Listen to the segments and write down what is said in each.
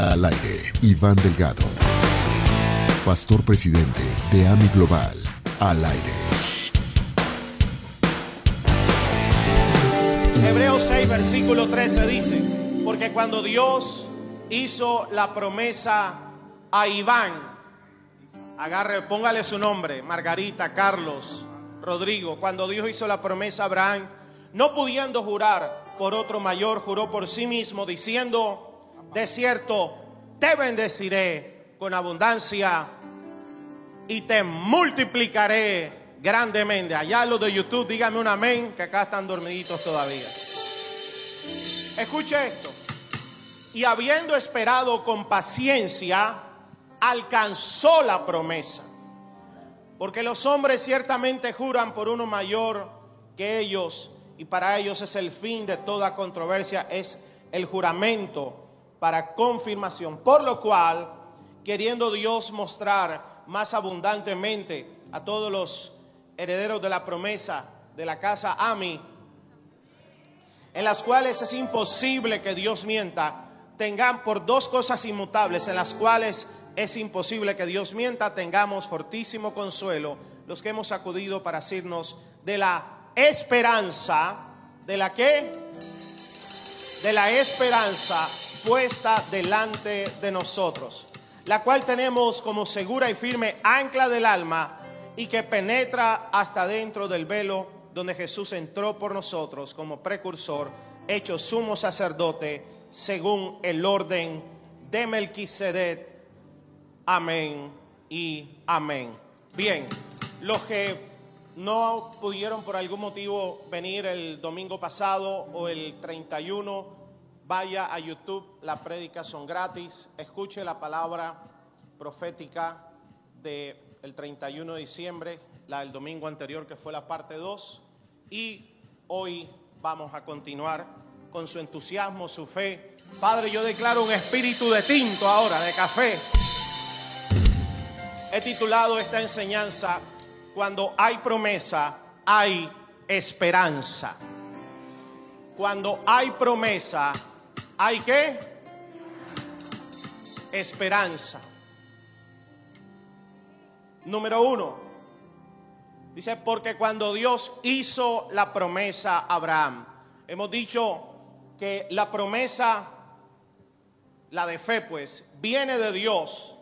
Al aire, Iván Delgado, pastor presidente de AMI Global. Al aire. Hebreos 6, versículo 13 dice, porque cuando Dios hizo la promesa a Iván, agarre, póngale su nombre, Margarita, Carlos, Rodrigo, cuando Dios hizo la promesa a Abraham, no pudiendo jurar por otro mayor, juró por sí mismo, diciendo, de cierto, te bendeciré con abundancia y te multiplicaré grandemente. Allá los de YouTube, dígame un amén, que acá están dormiditos todavía. Escuche esto. Y habiendo esperado con paciencia, alcanzó la promesa. Porque los hombres ciertamente juran por uno mayor que ellos, y para ellos es el fin de toda controversia, es el juramento para confirmación. Por lo cual, queriendo Dios mostrar más abundantemente a todos los herederos de la promesa de la casa Ami, en las cuales es imposible que Dios mienta, tengan por dos cosas inmutables, en las cuales es imposible que Dios mienta, tengamos fortísimo consuelo los que hemos acudido para asirnos de la esperanza, de la que, de la esperanza puesta delante de nosotros, la cual tenemos como segura y firme ancla del alma y que penetra hasta dentro del velo donde Jesús entró por nosotros como precursor, hecho sumo sacerdote según el orden de Melquisedec. Amén y amén. Bien, los que no pudieron por algún motivo venir el domingo pasado o el 31, vaya a YouTube, las prédicas son gratis, escuche la palabra profética del el 31 de diciembre, la del domingo anterior que fue la parte 2, y hoy vamos a continuar con su entusiasmo, su fe. Padre, yo declaro un espíritu de tinto ahora, de café. He titulado esta enseñanza, Cuando hay promesa, hay esperanza. Cuando hay promesa, hay qué? Esperanza. Número uno, dice, porque cuando Dios hizo la promesa a Abraham, hemos dicho que la promesa, la de fe pues, viene de Dios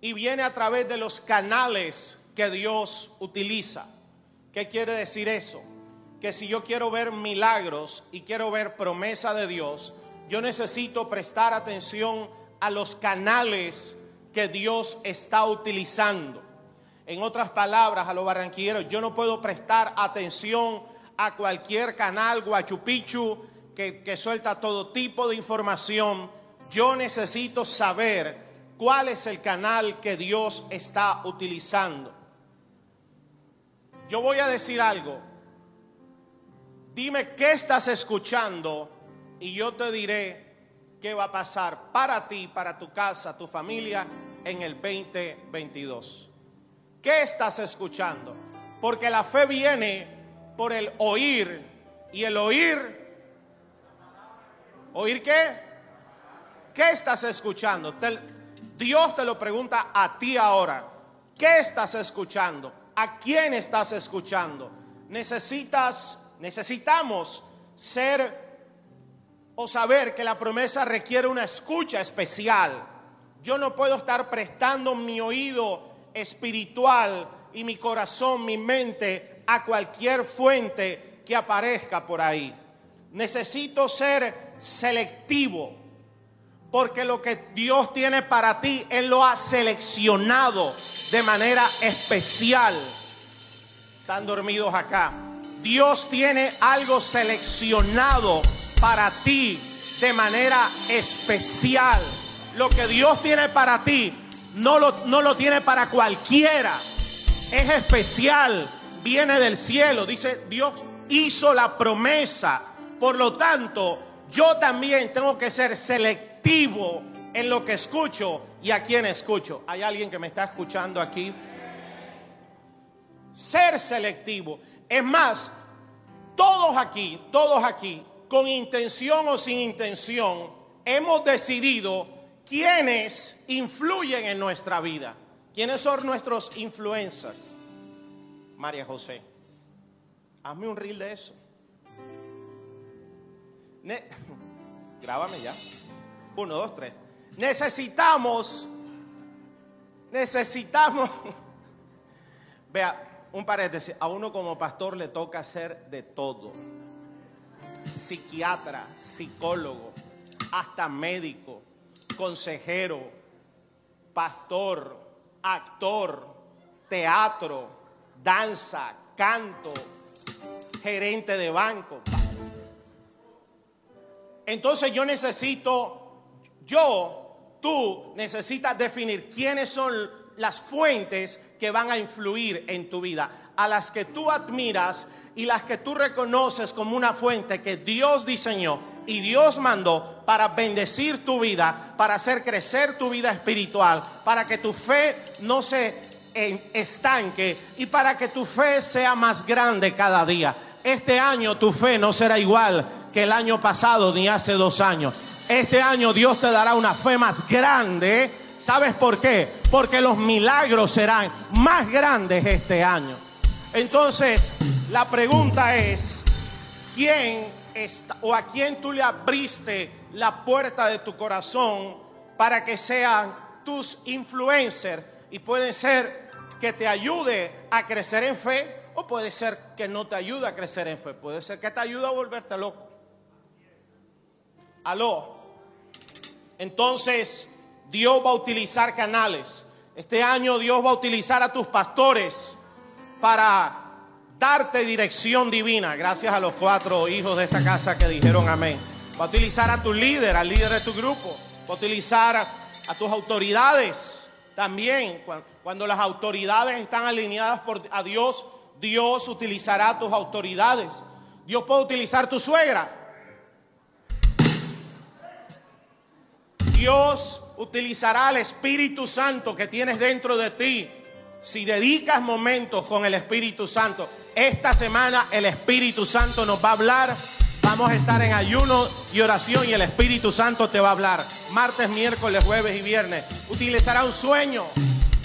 y viene a través de los canales que Dios utiliza. ¿Qué quiere decir eso? Que si yo quiero ver milagros y quiero ver promesa de Dios, yo necesito prestar atención a los canales que Dios está utilizando. En otras palabras, a los barranquilleros, yo no puedo prestar atención a cualquier canal guachupichu que, que suelta todo tipo de información. Yo necesito saber cuál es el canal que Dios está utilizando. Yo voy a decir algo. Dime qué estás escuchando y yo te diré qué va a pasar para ti, para tu casa, tu familia en el 2022. ¿Qué estás escuchando? Porque la fe viene por el oír y el oír. ¿Oír qué? ¿Qué estás escuchando? Te, Dios te lo pregunta a ti ahora. ¿Qué estás escuchando? ¿A quién estás escuchando? Necesitas, necesitamos ser o saber que la promesa requiere una escucha especial. Yo no puedo estar prestando mi oído espiritual y mi corazón, mi mente a cualquier fuente que aparezca por ahí. Necesito ser selectivo, porque lo que Dios tiene para ti, Él lo ha seleccionado de manera especial. Están dormidos acá. Dios tiene algo seleccionado para ti de manera especial. Lo que Dios tiene para ti no lo, no lo tiene para cualquiera. Es especial, viene del cielo. Dice, Dios hizo la promesa. Por lo tanto, yo también tengo que ser selectivo en lo que escucho y a quién escucho. ¿Hay alguien que me está escuchando aquí? Ser selectivo. Es más, todos aquí, todos aquí, con intención o sin intención, hemos decidido quiénes influyen en nuestra vida. ¿Quiénes son nuestros influencers? María José. Hazme un reel de eso. Grábame ya. Uno, dos, tres. Necesitamos, necesitamos. Vea, un paréntesis. A uno como pastor le toca hacer de todo. Psiquiatra, psicólogo, hasta médico, consejero, pastor, actor, teatro, danza, canto, gerente de banco. Entonces yo necesito, yo, tú necesitas definir quiénes son las fuentes que van a influir en tu vida, a las que tú admiras y las que tú reconoces como una fuente que Dios diseñó y Dios mandó para bendecir tu vida, para hacer crecer tu vida espiritual, para que tu fe no se estanque y para que tu fe sea más grande cada día. Este año tu fe no será igual que el año pasado ni hace dos años. Este año Dios te dará una fe más grande. ¿Sabes por qué? Porque los milagros serán más grandes este año. Entonces, la pregunta es, ¿quién está o a quién tú le abriste la puerta de tu corazón para que sean tus influencers y pueden ser que te ayude a crecer en fe o puede ser que no te ayude a crecer en fe, puede ser que te ayude a volverte loco. Aló. Entonces, Dios va a utilizar canales. Este año Dios va a utilizar a tus pastores para darte dirección divina. Gracias a los cuatro hijos de esta casa que dijeron amén. Va a utilizar a tu líder, al líder de tu grupo. Va a utilizar a, tus autoridades también. Cuando, las autoridades están alineadas por, a Dios, Dios utilizará tus autoridades. Dios puede utilizar tu suegra. Dios utilizará al Espíritu Santo que tienes dentro de ti. Si dedicas momentos con el Espíritu Santo, esta semana el Espíritu Santo nos va a hablar. Vamos a estar en ayuno y oración y el Espíritu Santo te va a hablar. Martes, miércoles, jueves y viernes. Utilizará un sueño,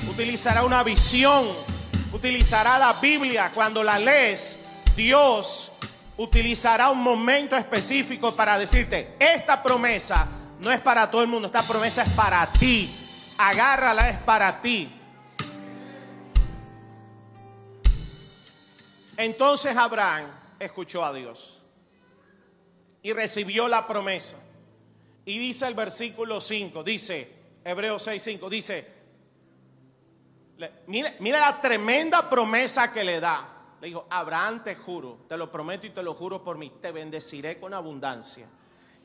utilizará una visión, utilizará la Biblia. Cuando la lees, Dios utilizará un momento específico para decirte, esta promesa no es para todo el mundo, esta promesa es para ti. Agárrala, es para ti. Entonces Abraham escuchó a Dios y recibió la promesa. Y dice el versículo 5, dice, Hebreos 6, 5, dice, mira la tremenda promesa que le da. Le dijo, Abraham te juro, te lo prometo y te lo juro por mí, te bendeciré con abundancia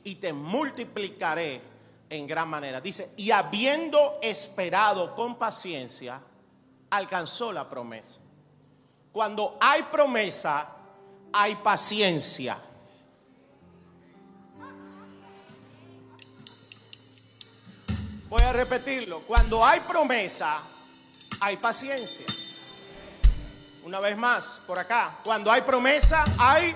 y te multiplicaré en gran manera. Dice, y habiendo esperado con paciencia, alcanzó la promesa. Cuando hay promesa, hay paciencia. Voy a repetirlo. Cuando hay promesa, hay paciencia. Una vez más, por acá. Cuando hay promesa, hay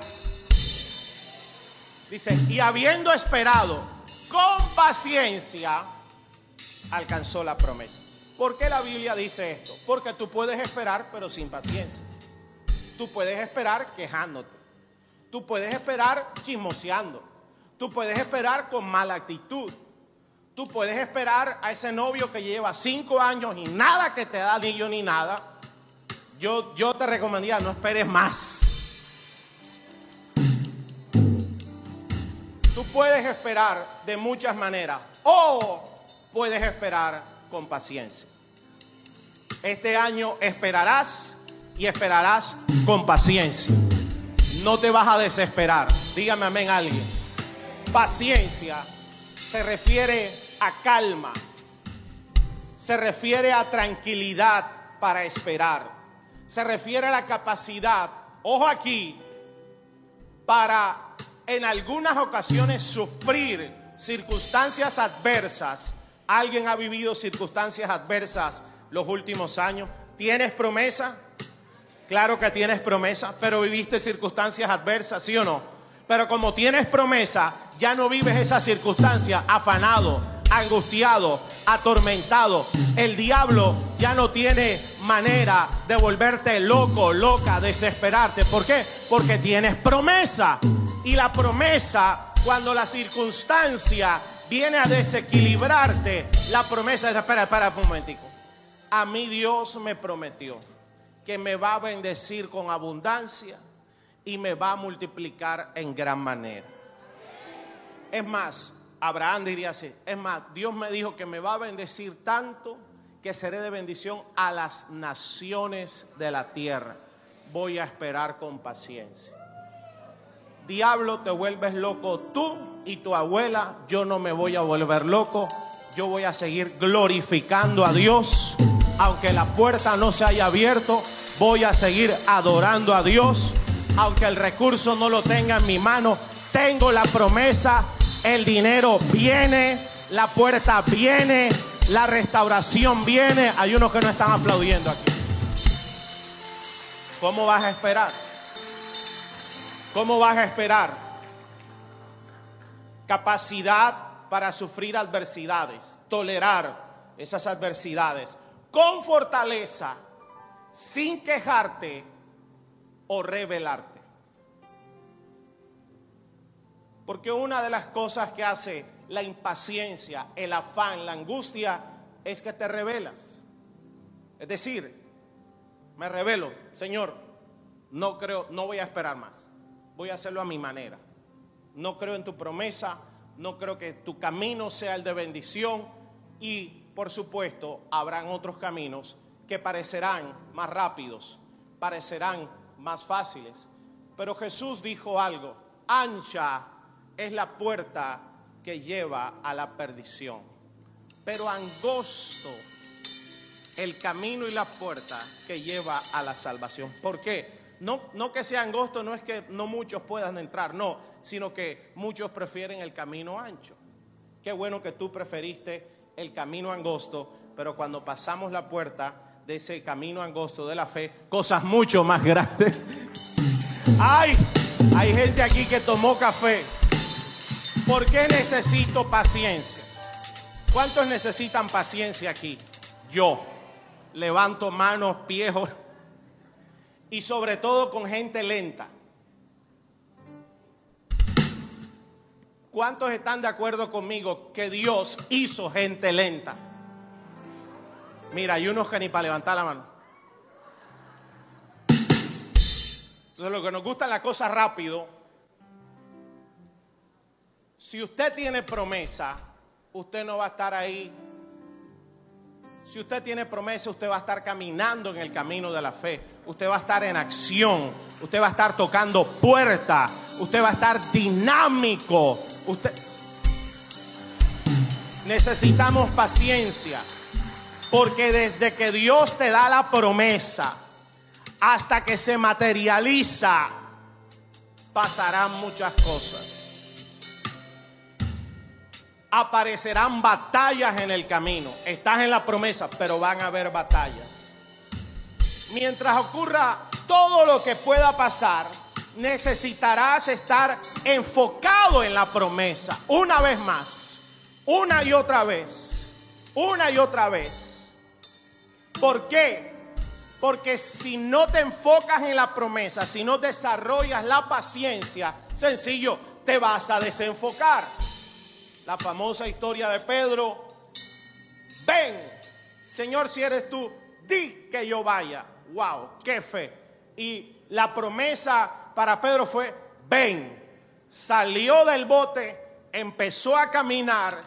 Dice, y habiendo esperado con paciencia, alcanzó la promesa. ¿Por qué la Biblia dice esto? Porque tú puedes esperar, pero sin paciencia. Tú puedes esperar quejándote. Tú puedes esperar chismoseando. Tú puedes esperar con mala actitud. Tú puedes esperar a ese novio que lleva cinco años y nada que te da ni yo ni nada. Yo, yo te recomendaría, no esperes más. Tú puedes esperar de muchas maneras o puedes esperar con paciencia. Este año esperarás y esperarás con paciencia. No te vas a desesperar. Dígame amén alguien. Paciencia se refiere a calma. Se refiere a tranquilidad para esperar. Se refiere a la capacidad, ojo aquí, para en algunas ocasiones sufrir circunstancias adversas. ¿Alguien ha vivido circunstancias adversas los últimos años? ¿Tienes promesa? Claro que tienes promesa, pero viviste circunstancias adversas, ¿sí o no? Pero como tienes promesa, ya no vives esa circunstancia afanado, angustiado, atormentado. El diablo ya no tiene manera de volverte loco, loca, desesperarte. ¿Por qué? Porque tienes promesa. Y la promesa, cuando la circunstancia viene a desequilibrarte, la promesa es, espera, espera un momentico. A mí Dios me prometió que me va a bendecir con abundancia y me va a multiplicar en gran manera. Es más, Abraham diría así, es más, Dios me dijo que me va a bendecir tanto que seré de bendición a las naciones de la tierra. Voy a esperar con paciencia. Diablo, te vuelves loco tú y tu abuela, yo no me voy a volver loco, yo voy a seguir glorificando a Dios, aunque la puerta no se haya abierto, voy a seguir adorando a Dios, aunque el recurso no lo tenga en mi mano, tengo la promesa el dinero viene, la puerta viene, la restauración viene. Hay unos que no están aplaudiendo aquí. ¿Cómo vas a esperar? ¿Cómo vas a esperar? Capacidad para sufrir adversidades, tolerar esas adversidades con fortaleza, sin quejarte o rebelarte. Porque una de las cosas que hace la impaciencia, el afán, la angustia, es que te revelas. Es decir, me revelo, Señor, no creo, no voy a esperar más. Voy a hacerlo a mi manera. No creo en tu promesa, no creo que tu camino sea el de bendición y por supuesto habrán otros caminos que parecerán más rápidos, parecerán más fáciles. Pero Jesús dijo algo, ancha es la puerta que lleva a la perdición. Pero angosto el camino y la puerta que lleva a la salvación. ¿Por qué? No, no que sea angosto, no es que no muchos puedan entrar, no, sino que muchos prefieren el camino ancho. Qué bueno que tú preferiste el camino angosto, pero cuando pasamos la puerta de ese camino angosto de la fe, cosas mucho más grandes. Ay, hay gente aquí que tomó café ¿Por qué necesito paciencia? ¿Cuántos necesitan paciencia aquí? Yo. Levanto manos, pies y sobre todo con gente lenta. ¿Cuántos están de acuerdo conmigo que Dios hizo gente lenta? Mira, hay unos que ni para levantar la mano. Entonces, lo que nos gusta la cosa rápido, si usted tiene promesa, usted no va a estar ahí. Si usted tiene promesa, usted va a estar caminando en el camino de la fe. Usted va a estar en acción. Usted va a estar tocando puerta. Usted va a estar dinámico. Usted necesitamos paciencia. Porque desde que Dios te da la promesa hasta que se materializa, pasarán muchas cosas aparecerán batallas en el camino. Estás en la promesa, pero van a haber batallas. Mientras ocurra todo lo que pueda pasar, necesitarás estar enfocado en la promesa. Una vez más, una y otra vez, una y otra vez. ¿Por qué? Porque si no te enfocas en la promesa, si no desarrollas la paciencia, sencillo, te vas a desenfocar la famosa historia de Pedro. Ven, Señor, si eres tú, di que yo vaya. Wow, qué fe. Y la promesa para Pedro fue, ven. Salió del bote, empezó a caminar,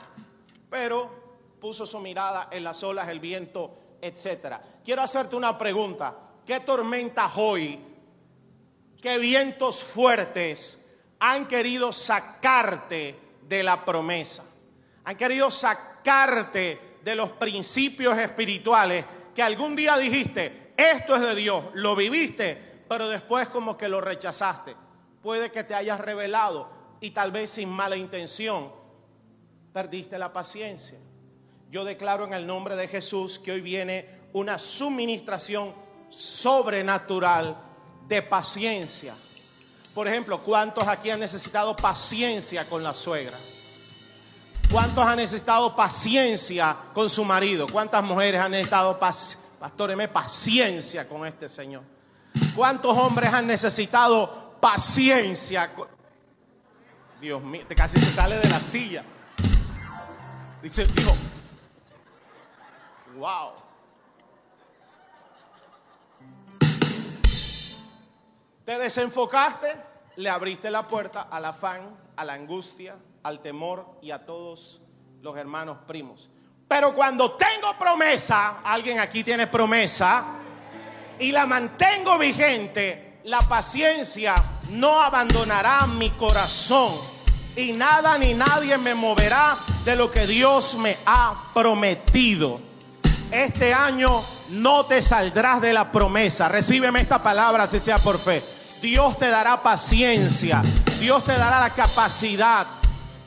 pero puso su mirada en las olas, el viento, etc. Quiero hacerte una pregunta. ¿Qué tormentas hoy, qué vientos fuertes han querido sacarte de la promesa. Han querido sacarte de los principios espirituales que algún día dijiste, esto es de Dios, lo viviste, pero después como que lo rechazaste. Puede que te hayas revelado y tal vez sin mala intención perdiste la paciencia. Yo declaro en el nombre de Jesús que hoy viene una suministración sobrenatural de paciencia Por ejemplo, ¿cuántos aquí han necesitado paciencia con la suegra? ¿Cuántos han necesitado paciencia con su marido? ¿Cuántas mujeres han necesitado paciencia con este Señor? ¿Cuántos hombres han necesitado paciencia? Dios mío, te casi se sale de la silla. Dice, dijo, wow. Te desenfocaste, le abriste la puerta al afán, a la angustia, al temor y a todos los hermanos primos. Pero cuando tengo promesa, alguien aquí tiene promesa, y la mantengo vigente, la paciencia no abandonará mi corazón. Y nada ni nadie me moverá de lo que Dios me ha prometido. Este año no te saldrás de la promesa. Recíbeme esta palabra si sea por fe. Dios te dará paciencia. Dios te dará la capacidad.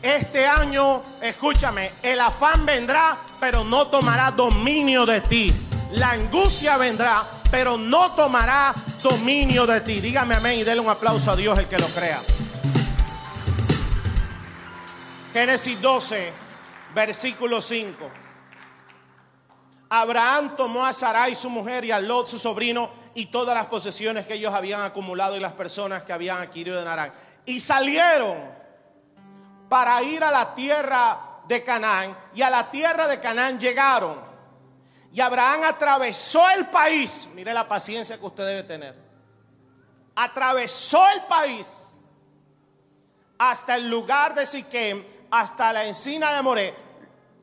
Este año, escúchame, el afán vendrá, pero no tomará dominio de ti. La angustia vendrá, pero no tomará dominio de ti. Dígame amén y déle un aplauso a Dios el que lo crea. Génesis 12, versículo 5. Abraham tomó a Sarai su mujer y a Lot su sobrino y todas las posesiones que ellos habían acumulado y las personas que habían adquirido en Arán. Y salieron para ir a la tierra de Canaán. Y a la tierra de Canaán llegaron. Y Abraham atravesó el país. Mire la paciencia que usted debe tener. Atravesó el país hasta el lugar de Siquem, hasta la encina de Moré.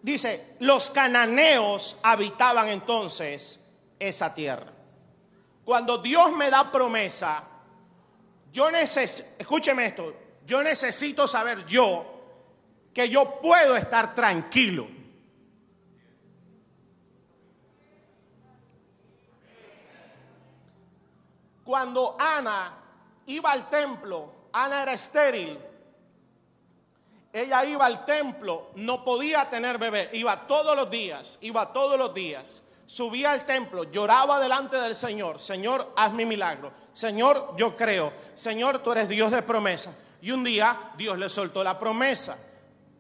Dice, los cananeos habitaban entonces esa tierra. Cuando Dios me da promesa, yo necesito, escúcheme esto, yo necesito saber yo que yo puedo estar tranquilo. Cuando Ana iba al templo, Ana era estéril. Ella iba al templo, no podía tener bebé, iba todos los días, iba todos los días subía al templo, lloraba delante del Señor, Señor, haz mi milagro, Señor, yo creo, Señor, tú eres Dios de promesa. Y un día Dios le soltó la promesa.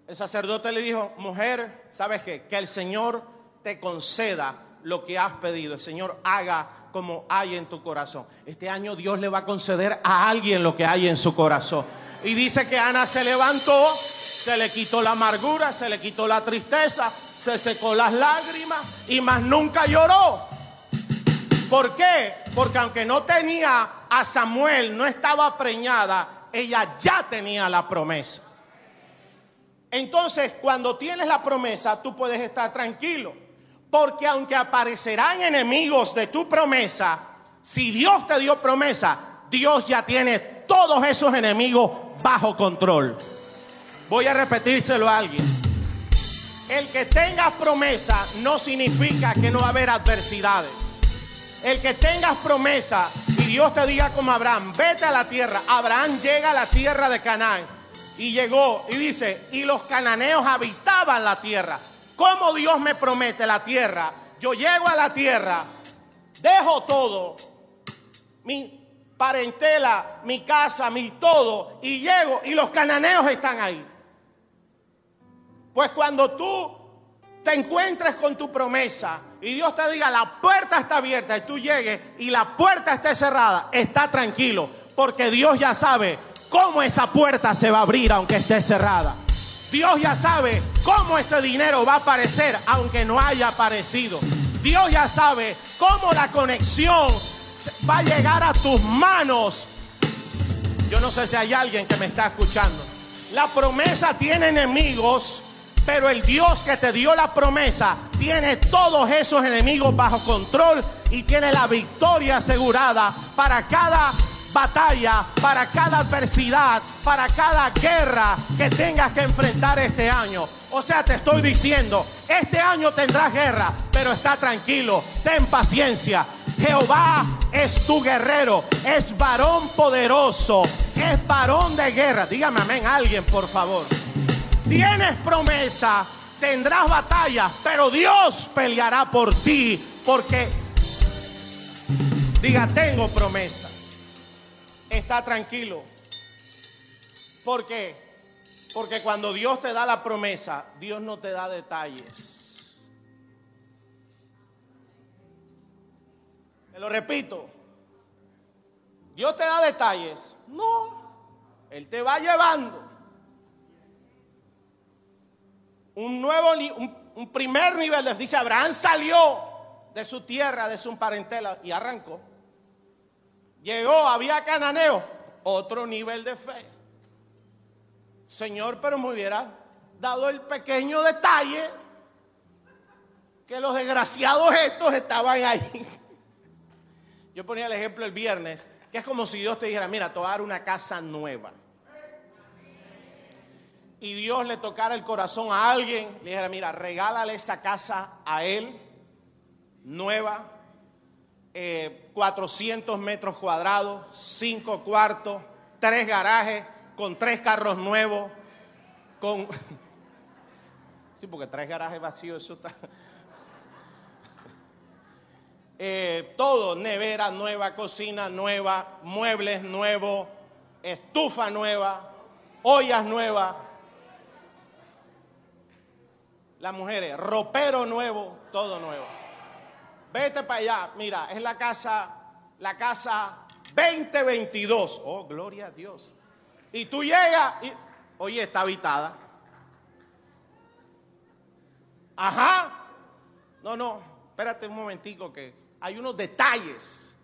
El sacerdote le dijo, mujer, ¿sabes qué? Que el Señor te conceda lo que has pedido, el Señor haga como hay en tu corazón. Este año Dios le va a conceder a alguien lo que hay en su corazón. Y dice que Ana se levantó, se le quitó la amargura, se le quitó la tristeza, se secó las lágrimas y más nunca lloró. ¿Por qué? Porque aunque no tenía a Samuel, no estaba preñada, ella ya tenía la promesa. Entonces, cuando tienes la promesa, tú puedes estar tranquilo. Porque aunque aparecerán enemigos de tu promesa, si Dios te dio promesa, Dios ya tiene todos esos enemigos bajo control. Voy a repetírselo a alguien. El que tengas promesa no significa que no va a haber adversidades. El que tengas promesa y Dios te diga como Abraham, vete a la tierra. Abraham llega a la tierra de Canaán y llegó y dice, y los cananeos habitaban la tierra. ¿Cómo Dios me promete la tierra? Yo llego a la tierra, dejo todo, mi parentela, mi casa, mi todo, y llego y los cananeos están ahí. Pues cuando tú te encuentres con tu promesa y Dios te diga la puerta está abierta y tú llegues y la puerta esté cerrada, está tranquilo, porque Dios ya sabe cómo esa puerta se va a abrir aunque esté cerrada. Dios ya sabe cómo ese dinero va a aparecer aunque no haya aparecido. Dios ya sabe cómo la conexión va a llegar a tus manos. Yo no sé si hay alguien que me está escuchando. La promesa tiene enemigos pero el Dios que te dio la promesa tiene todos esos enemigos bajo control y tiene la victoria asegurada para cada batalla, para cada adversidad, para cada guerra que tengas que enfrentar este año. O sea, te estoy diciendo, este año tendrás guerra, pero está tranquilo, ten paciencia. Jehová es tu guerrero, es varón poderoso, es varón de guerra. Dígame amén alguien, por favor. Tienes promesa, tendrás batalla, pero Dios peleará por ti porque diga, tengo promesa. Está tranquilo. ¿Por qué? Porque cuando Dios te da la promesa, Dios no te da detalles. Te lo repito. Dios te da detalles. No. Él te va llevando. Un nuevo, un, primer nivel de, dice Abraham salió de su tierra, de su parentela y arrancó. Llegó, había cananeo, otro nivel de fe. Señor, pero me hubiera dado el pequeño detalle que los desgraciados estos estaban ahí. Yo ponía el ejemplo el viernes, que es como si Dios te dijera, mira, te a una casa nueva. Y Dios le tocara el corazón a alguien, le dijera, mira, regálale esa casa a él, nueva, 400 eh, metros cuadrados, 5 cuartos, 3 garajes, con 3 carros nuevos, con... Sí, porque 3 garajes vacíos, eso está... Eh, todo, nevera nueva, cocina nueva, muebles nuevos, estufa nueva, ollas nuevas. Las mujeres, ropero nuevo, todo nuevo. Vete para allá, mira, es la casa, la casa 2022. Oh, gloria a Dios. Y tú llegas y, oye, está habitada. Ajá. No, no, espérate un momentico que hay unos detalles.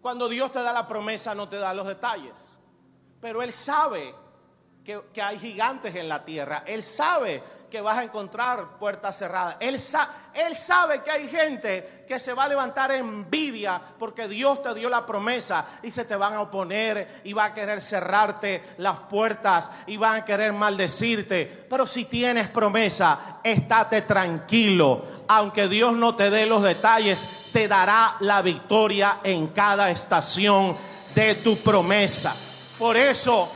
Cuando Dios te da la promesa, no te da los detalles. Pero Él sabe que, que hay gigantes en la tierra. Él sabe que vas a encontrar puertas cerradas. Él, él sabe que hay gente que se va a levantar envidia porque Dios te dio la promesa y se te van a oponer y va a querer cerrarte las puertas y van a querer maldecirte. Pero si tienes promesa, estate tranquilo. Aunque Dios no te dé los detalles, te dará la victoria en cada estación de tu promesa. Por eso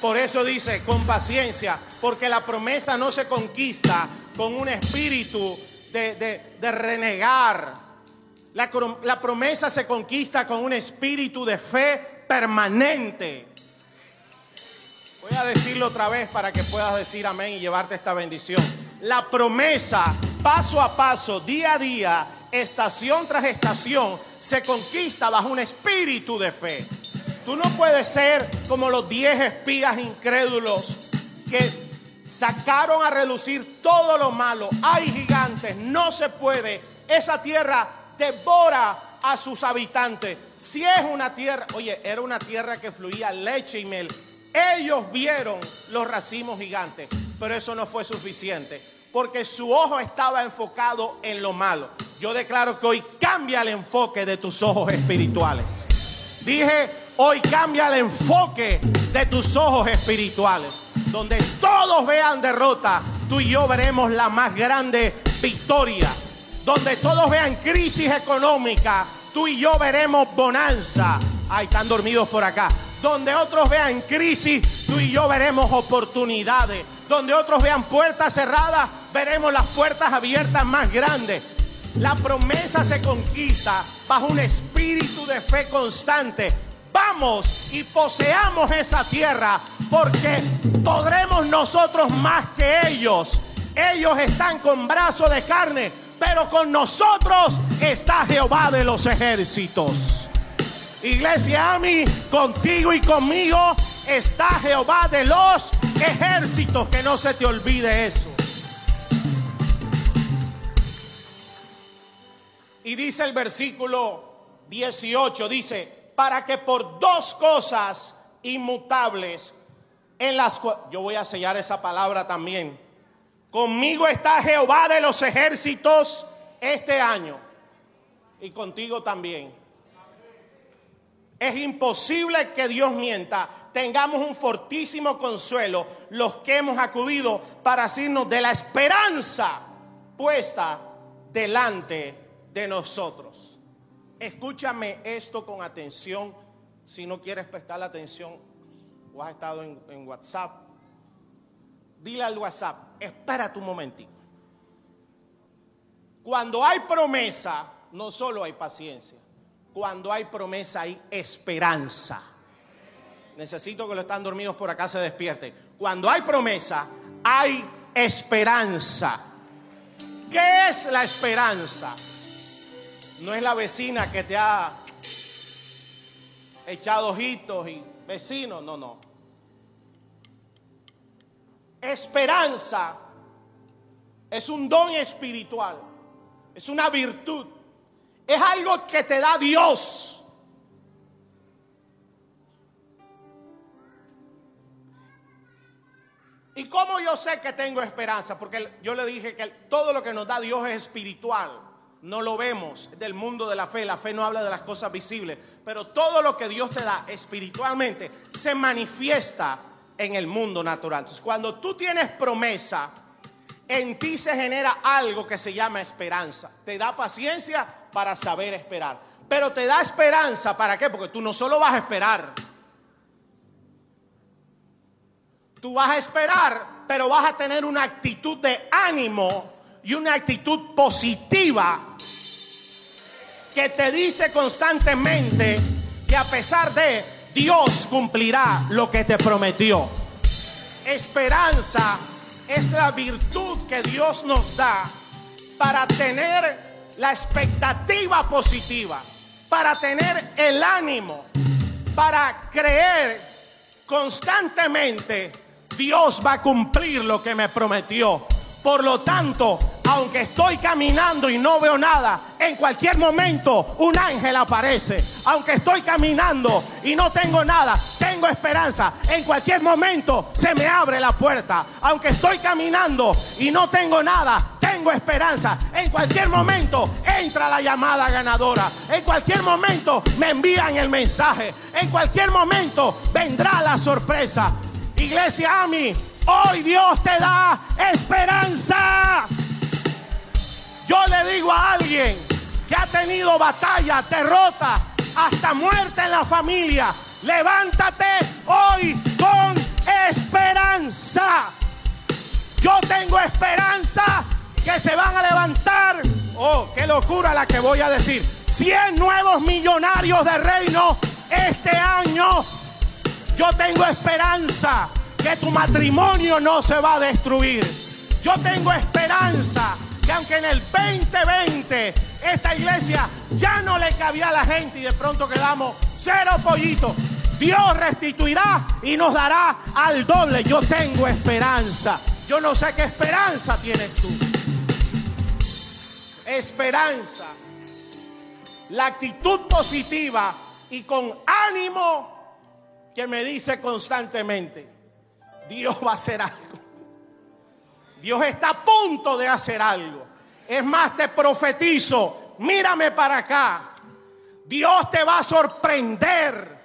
por eso dice, con paciencia, porque la promesa no se conquista con un espíritu de, renegar. La, la promesa se conquista con un espíritu de fe permanente. Voy a decirlo otra vez para que puedas decir amén y llevarte esta bendición. La promesa, paso a paso, día a día, estación tras estación, se conquista bajo un espíritu de fe. Tú no puedes ser como los diez espías incrédulos que sacaron a relucir todo lo malo. Hay gigantes, no se puede. Esa tierra devora a sus habitantes. Si es una tierra, oye, era una tierra que fluía leche y miel. Ellos vieron los racimos gigantes, pero eso no fue suficiente, porque su ojo estaba enfocado en lo malo. Yo declaro que hoy cambia el enfoque de tus ojos espirituales. Dije, Hoy cambia el enfoque de tus ojos espirituales. Donde todos vean derrota, tú y yo veremos la más grande victoria. Donde todos vean crisis económica, tú y yo veremos bonanza. Ay, están dormidos por acá. Donde otros vean crisis, tú y yo veremos oportunidades. Donde otros vean puertas cerradas, veremos las puertas abiertas más grandes. La promesa se conquista bajo un espíritu de fe constante vamos y poseamos esa tierra, porque podremos nosotros más que ellos. Ellos están con brazo de carne, pero con nosotros está Jehová de los ejércitos. Iglesia a mí, contigo y conmigo está Jehová de los ejércitos. Que no se te olvide eso. Y dice el versículo 18, dice, para que por dos cosas inmutables en las cuales, yo voy a sellar esa palabra también, conmigo está Jehová de los ejércitos este año y contigo también. Es imposible que Dios mienta. Tengamos un fortísimo consuelo los que hemos acudido para decirnos de la esperanza puesta delante de nosotros. Escúchame esto con atención. Si no quieres prestar la atención o has estado en, WhatsApp, dile al WhatsApp, espera un momentito. Cuando hay promesa, no solo hay paciencia. Cuando hay promesa hay esperanza. necesito que los están dormidos por acá se despierten. Cuando hay promesa, hay esperanza. ¿Qué es la esperanza? No es la vecina que te ha echado ojitos y vecinos, no, no. Esperanza es un don espiritual, es una virtud, es algo que te da Dios. ¿Y cómo yo sé que tengo esperanza? Porque yo le dije que todo lo que nos da Dios es espiritual. No lo vemos del mundo de la fe. La fe no habla de las cosas visibles. Pero todo lo que Dios te da espiritualmente se manifiesta en el mundo natural. Entonces, cuando tú tienes promesa, en ti se genera algo que se llama esperanza. Te da paciencia para saber esperar. Pero te da esperanza, ¿para qué? Porque tú no solo vas a esperar Tú vas a esperar, pero vas a tener una actitud de ánimo y una actitud positiva que te dice constantemente que a pesar de Dios cumplirá lo que te prometió. Esperanza es la virtud que Dios nos da para tener la expectativa positiva, para tener el ánimo, para creer constantemente Dios va a cumplir lo que me prometió. Por lo tanto, aunque estoy caminando y no veo nada, en cualquier momento un ángel aparece. Aunque estoy caminando y no tengo nada, tengo esperanza. En cualquier momento se me abre la puerta. Aunque estoy caminando y no tengo nada, tengo esperanza. En cualquier momento entra la llamada ganadora. En cualquier momento me envían el mensaje. En cualquier momento vendrá la sorpresa. Iglesia Ami, hoy Dios te da esperanza. Yo le digo a alguien que ha tenido batalla, derrota, hasta muerte en la familia, levántate hoy con esperanza. Yo tengo esperanza que se van a levantar. Oh, qué locura la que voy a decir. 100 nuevos millonarios de reino este año yo tengo esperanza que tu matrimonio no se va a destruir. Yo tengo esperanza que aunque en el 2020 esta iglesia ya no le cabía a la gente y de pronto quedamos cero pollitos, Dios restituirá y nos dará al doble. Yo tengo esperanza. Yo no sé qué esperanza tienes tú. Esperanza. La actitud positiva y con ánimo que me dice constantemente, Dios va a hacer algo. Dios está a punto de hacer algo. Es más, te profetizo, mírame para acá. Dios te va a sorprender.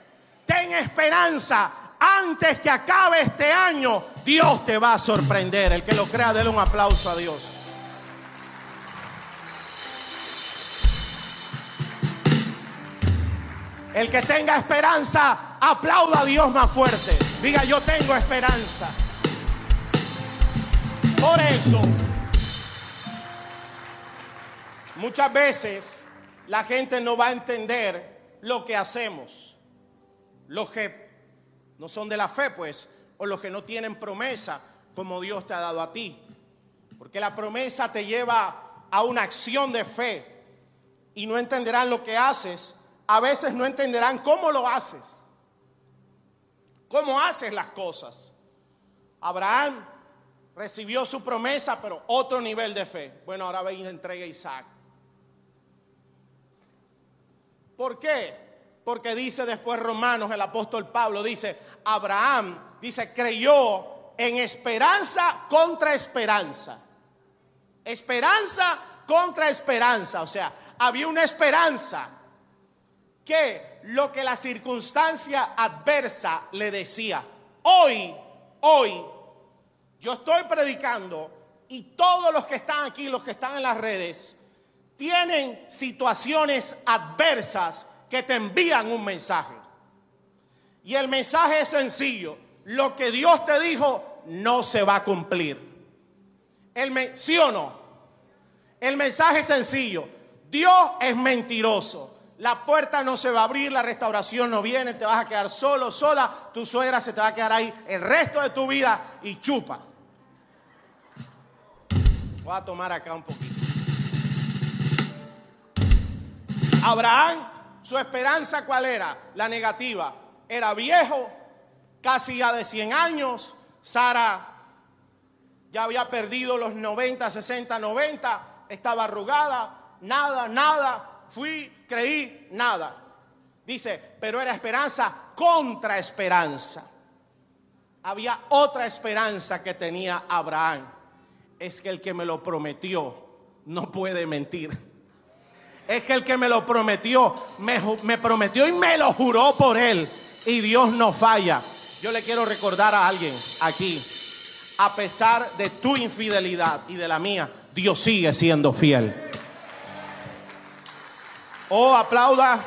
Ten esperanza. Antes que acabe este año, Dios te va a sorprender. El que lo crea, déle un aplauso a Dios. El que tenga esperanza, aplauda a Dios más fuerte. Diga, yo tengo esperanza. Por eso, muchas veces la gente no va a entender lo que hacemos. Los que no son de la fe, pues, o los que no tienen promesa como Dios te ha dado a ti. Porque la promesa te lleva a una acción de fe y no entenderán lo que haces a veces no entenderán cómo lo haces, cómo haces las cosas. Abraham recibió su promesa, pero otro nivel de fe. Bueno, ahora ve y entrega a Isaac. ¿Por qué? Porque dice después Romanos, el apóstol Pablo dice, Abraham, dice, creyó en esperanza contra esperanza. Esperanza contra esperanza. O sea, había una esperanza que lo que la circunstancia adversa le decía. Hoy, hoy, yo estoy predicando y todos los que están aquí, los que están en las redes, tienen situaciones adversas que te envían un mensaje. Y el mensaje es sencillo. Lo que Dios te dijo no se va a cumplir. El, ¿Sí o no? El mensaje es sencillo. Dios es mentiroso La puerta no se va a abrir, la restauración no viene, te vas a quedar solo, sola, tu suegra se te va a quedar ahí el resto de tu vida y chupa. Voy a tomar acá un poquito. Abraham, su esperanza cuál era? La negativa. Era viejo, casi ya de 100 años. Sara ya había perdido los 90, 60, 90. Estaba arrugada. Nada, nada. Fui, creí, nada. Dice, pero era esperanza contra esperanza. Había otra esperanza que tenía Abraham. Es que el que me lo prometió no puede mentir es que el que me lo prometió, me, prometió y me lo juró por él. Y Dios no falla. Yo le quiero recordar a alguien aquí, a pesar de tu infidelidad y de la mía, Dios sigue siendo fiel. Oh, aplauda,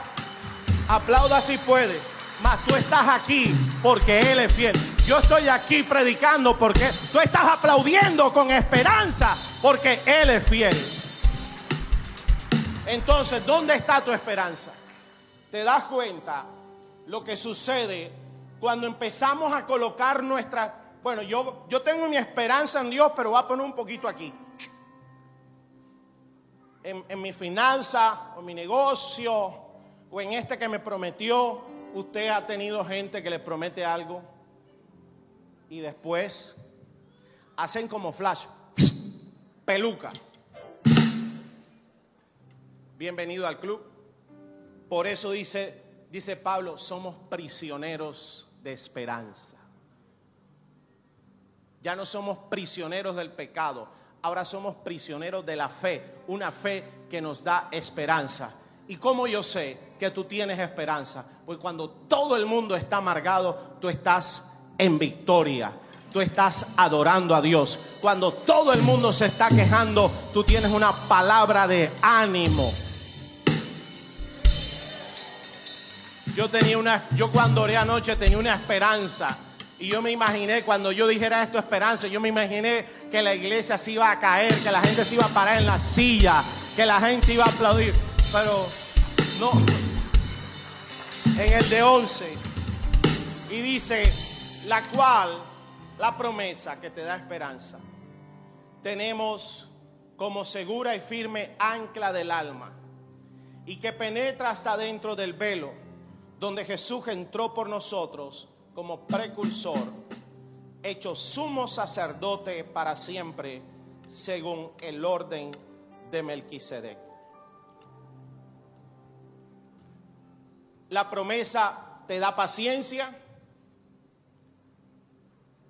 aplauda si puede. Mas tú estás aquí porque Él es fiel. Yo estoy aquí predicando porque tú estás aplaudiendo con esperanza porque Él es fiel. Entonces, ¿dónde está tu esperanza? ¿Te das cuenta lo que sucede cuando empezamos a colocar nuestra... Bueno, yo, yo tengo mi esperanza en Dios, pero voy a poner un poquito aquí. En, en mi finanza, o en mi negocio, o en este que me prometió, usted ha tenido gente que le promete algo y después hacen como flash, peluca bienvenido al club. Por eso dice, dice Pablo, somos prisioneros de esperanza. Ya no somos prisioneros del pecado, ahora somos prisioneros de la fe, una fe que nos da esperanza. ¿Y cómo yo sé que tú tienes esperanza? Pues cuando todo el mundo está amargado, tú estás en victoria. Tú estás adorando a Dios. Cuando todo el mundo se está quejando, tú tienes una palabra de ánimo. Yo tenía una, yo cuando oré anoche tenía una esperanza. Y yo me imaginé, cuando yo dijera esto, esperanza, yo me imaginé que la iglesia se iba a caer, que la gente se iba a parar en la silla, que la gente iba a aplaudir. Pero no. En el de 11. Y dice, la cual, la promesa que te da esperanza, tenemos como segura y firme ancla del alma y que penetra hasta dentro del velo donde Jesús entró por nosotros como precursor, hecho sumo sacerdote para siempre, según el orden de Melquisedec. La promesa te da paciencia,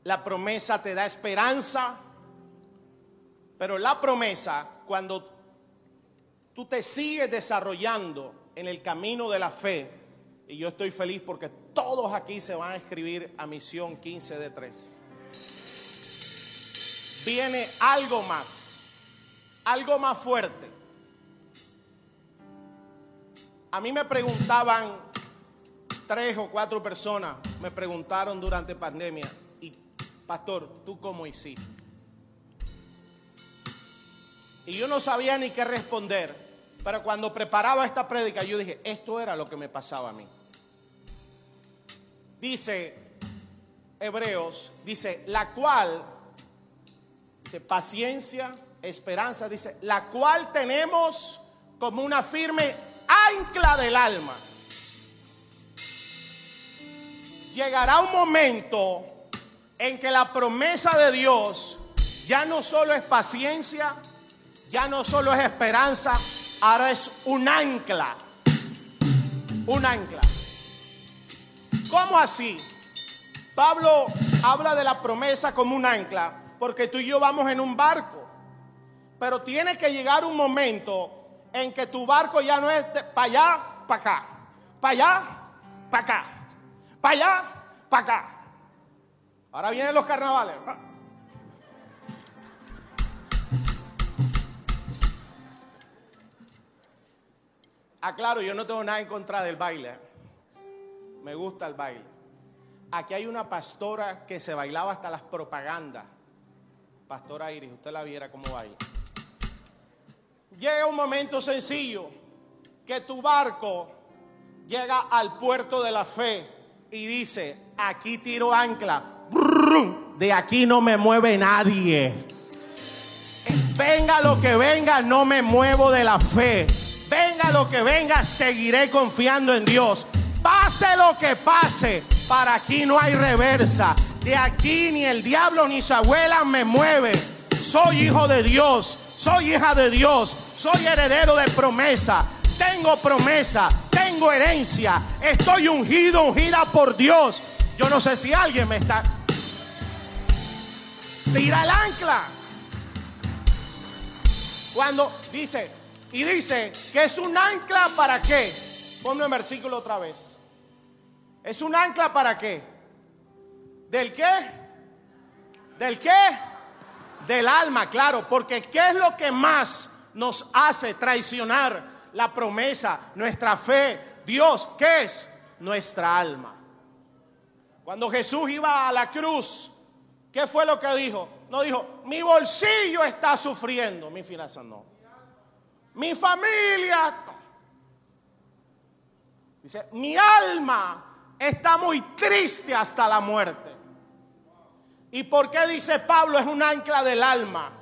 la promesa te da esperanza, pero la promesa, cuando tú te sigues desarrollando en el camino de la fe, y yo estoy feliz porque todos aquí se van a escribir a misión 15 de 3. Viene algo más, algo más fuerte. A mí me preguntaban tres o cuatro personas, me preguntaron durante pandemia, pastor, ¿tú cómo hiciste? Y yo no sabía ni qué responder, pero cuando preparaba esta prédica yo dije, esto era lo que me pasaba a mí dice Hebreos, dice, la cual, dice, paciencia, esperanza, dice, la cual tenemos como una firme ancla del alma. Llegará un momento en que la promesa de Dios ya no solo es paciencia, ya no solo es esperanza, ahora es un ancla. Un ancla. ¿Cómo así? Pablo habla de la promesa como un ancla, porque tú y yo vamos en un barco. Pero tiene que llegar un momento en que tu barco ya no es para allá, para acá, para allá, para acá, para allá, para acá. Ahora vienen los carnavales. Aclaro, yo no tengo nada en contra del baile me gusta el baile. Aquí hay una pastora que se bailaba hasta las propagandas. Pastora Iris, usted la viera cómo baila. Llega un momento sencillo que tu barco llega al puerto de la fe y dice, aquí tiro ancla, de aquí no me mueve nadie. Venga lo que venga, no me muevo de la fe. Venga lo que venga, seguiré confiando en Dios. Pase lo que pase, para aquí no hay reversa. De aquí ni el diablo ni su abuela me mueve. Soy hijo de Dios, soy hija de Dios, soy heredero de promesa. Tengo promesa, tengo herencia, estoy ungido, ungida por Dios. Yo no sé si alguien me está... Tira el ancla. Cuando dice, y dice que es un ancla para qué. Ponlo en versículo otra vez. ¿Es un ancla para qué? ¿Del qué? ¿Del qué? Del alma, claro. Porque ¿qué es lo que más nos hace traicionar la promesa, nuestra fe? Dios, ¿qué es? Nuestra alma. Cuando Jesús iba a la cruz, ¿qué fue lo que dijo? No dijo, mi bolsillo está sufriendo, mi finanza no. Mi familia. Dice, mi alma está muy triste hasta la muerte. ¿Y por qué dice Pablo es un ancla del alma?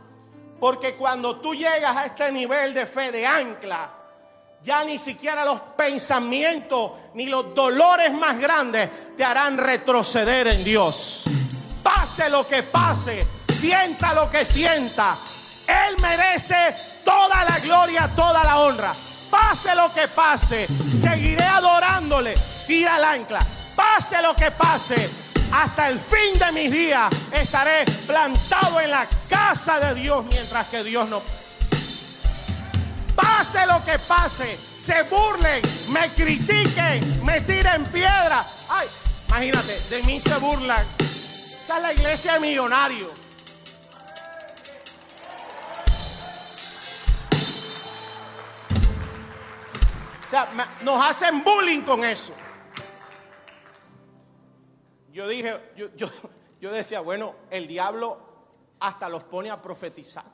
Porque cuando tú llegas a este nivel de fe, de ancla, ya ni siquiera los pensamientos ni los dolores más grandes te harán retroceder en Dios. Pase lo que pase, sienta lo que sienta. Él merece toda la gloria, toda la honra. Pase lo que pase, seguiré adorándole. Tira el ancla. Pase lo que pase, hasta el fin de mis días estaré plantado en la casa de Dios mientras que Dios no. Pase lo que pase, se burlen, me critiquen, me tiren piedra. Ay, imagínate, de mí se burlan. Esa es la iglesia de millonarios. O sea, nos hacen bullying con eso. Yo dije, yo, yo, yo decía, bueno, el diablo hasta los pone a profetizar.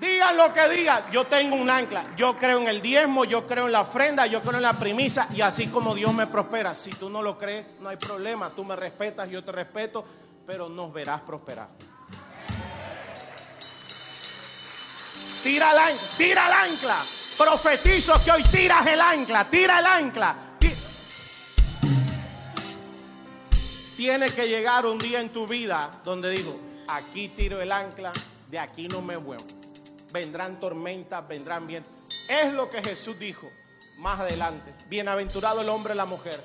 Digan lo que digan, yo tengo un ancla. Yo creo en el diezmo, yo creo en la ofrenda, yo creo en la premisa y así como Dios me prospera. Si tú no lo crees, no hay problema. Tú me respetas, yo te respeto, pero nos verás prosperar. Tira el ancla, tira el ancla. Profetizo que hoy tiras el ancla, tira el ancla. Tiene que llegar un día en tu vida donde digo, aquí tiro el ancla, de aquí no me muevo vendrán tormentas, vendrán vientos. Es lo que Jesús dijo más adelante. Bienaventurado el hombre y la mujer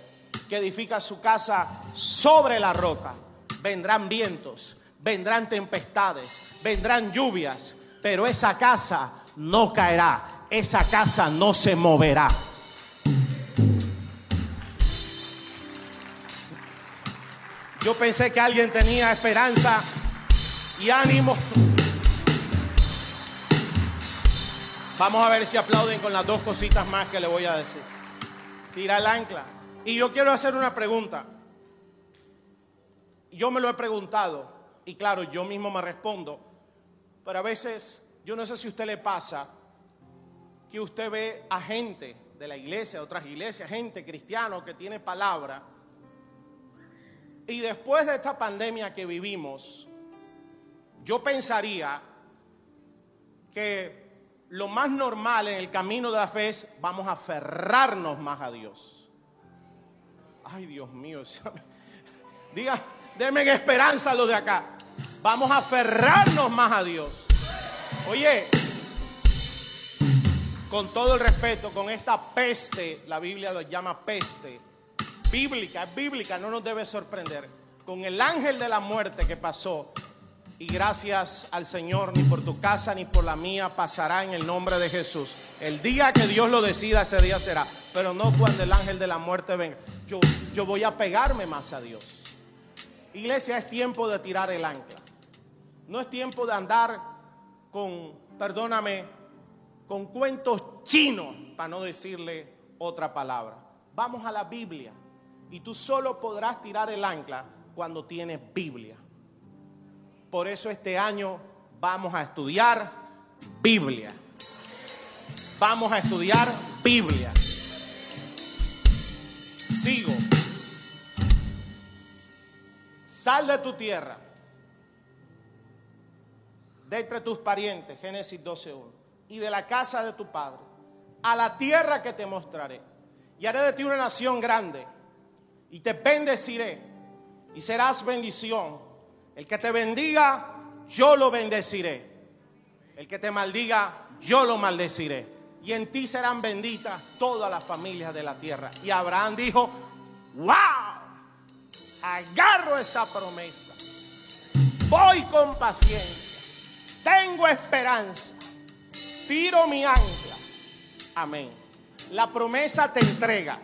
que edifica su casa sobre la roca. Vendrán vientos, vendrán tempestades, vendrán lluvias, pero esa casa no caerá, esa casa no se moverá. Yo pensé que alguien tenía esperanza y ánimo. Vamos a ver si aplauden con las dos cositas más que le voy a decir. Tira el ancla. Y yo quiero hacer una pregunta. Yo me lo he preguntado y claro, yo mismo me respondo. Pero a veces, yo no sé si a usted le pasa que usted ve a gente de la iglesia, de otras iglesias, gente cristiana que tiene palabra. Y después de esta pandemia que vivimos, yo pensaría que lo más normal en el camino de la fe es vamos a aferrarnos más a Dios. Ay, Dios mío. Diga, denme esperanza lo de acá. Vamos a aferrarnos más a Dios. Oye, con todo el respeto, con esta peste, la Biblia lo llama peste, bíblica, es bíblica, no nos debe sorprender. Con el ángel de la muerte que pasó y gracias al Señor, ni por tu casa ni por la mía pasará en el nombre de Jesús. El día que Dios lo decida, ese día será. Pero no cuando el ángel de la muerte venga. Yo, yo voy a pegarme más a Dios. Iglesia, es tiempo de tirar el ancla. No es tiempo de andar con, perdóname, con cuentos chinos, para no decirle otra palabra. Vamos a la Biblia. Y tú solo podrás tirar el ancla cuando tienes Biblia. Por eso este año vamos a estudiar Biblia. Vamos a estudiar Biblia. Sigo. Sal de tu tierra, de entre tus parientes, Génesis 12.1, y de la casa de tu padre, a la tierra que te mostraré, y haré de ti una nación grande, y te bendeciré, y serás bendición. El que te bendiga, yo lo bendeciré. El que te maldiga, yo lo maldeciré. Y en ti serán benditas todas las familias de la tierra. Y Abraham dijo, wow agarro esa promesa. Voy con paciencia. Tengo esperanza. Tiro mi ancla. Amén. La promesa te entrega.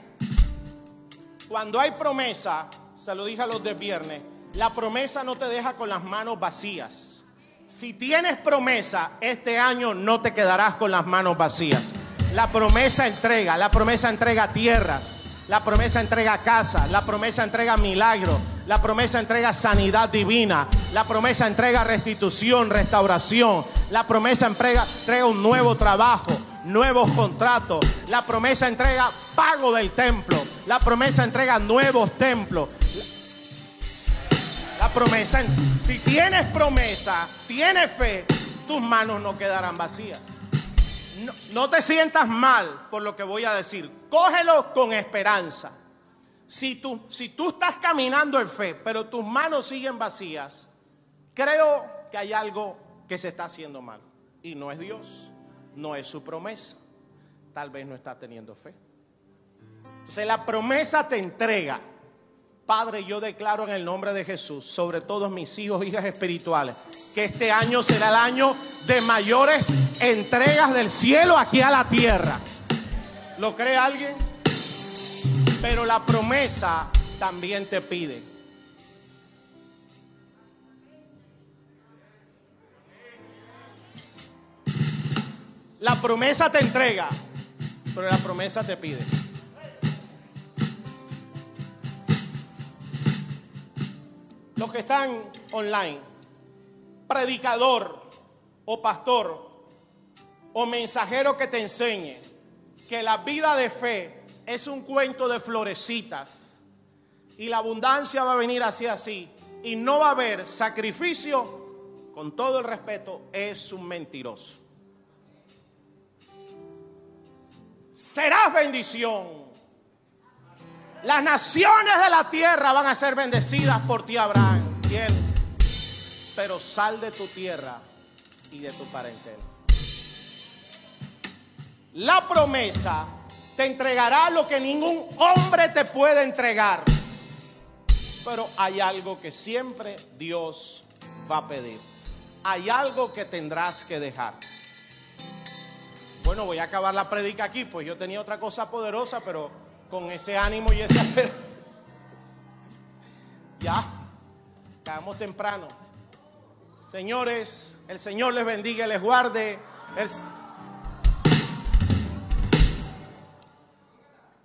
Cuando hay promesa, se lo dije a los de viernes, la promesa no te deja con las manos vacías. Si tienes promesa, este año no te quedarás con las manos vacías. La promesa entrega, la promesa entrega tierras, la promesa entrega casa, la promesa entrega milagro, la promesa entrega sanidad divina, la promesa entrega restitución, restauración, la promesa entrega, entrega un nuevo trabajo, nuevos contratos, la promesa entrega pago del templo, la promesa entrega nuevos templos. Promesa, si tienes promesa, tienes fe, tus manos no quedarán vacías. No, te sientas mal por lo que voy a decir. Cógelo con esperanza. Si tú, si tú estás caminando en fe, pero tus manos siguen vacías, creo que hay algo que se está haciendo mal. Y no es Dios, no es su promesa. Tal vez no está teniendo fe. Entonces la promesa te entrega. Padre, yo declaro en el nombre de Jesús sobre todos mis hijos, hijas espirituales, que este año será el año de mayores entregas del cielo aquí a la tierra. ¿Lo cree alguien? Pero la promesa también te pide. La promesa te entrega, pero la promesa te pide. Los que están online, predicador o pastor o mensajero que te enseñe que la vida de fe es un cuento de florecitas y la abundancia va a venir así así y no va a haber sacrificio, con todo el respeto, es un mentiroso. Serás bendición. Las naciones de la tierra van a ser bendecidas por ti, Abraham. Él. Pero sal de tu tierra y de tu parentela. La promesa te entregará lo que ningún hombre te puede entregar. Pero hay algo que siempre Dios va a pedir. Hay algo que tendrás que dejar. Bueno, voy a acabar la predica aquí, pues yo tenía otra cosa poderosa, pero con ese ánimo y ese... ya, acabamos temprano. Señores, el Señor les bendiga y les guarde.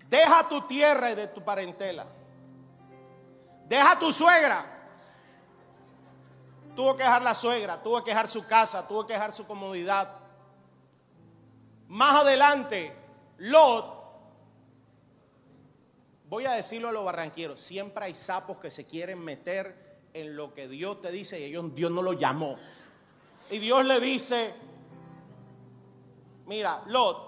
Deja tu tierra y de tu parentela. Deja tu suegra. Tuvo que dejar la suegra, tuvo que dejar su casa, tuvo que dejar su comodidad. Más adelante, Lot, voy a decirlo a los barranqueros, siempre hay sapos que se quieren meter en lo que Dios te dice y ellos, Dios no lo llamó. Y Dios le dice, mira, Lot,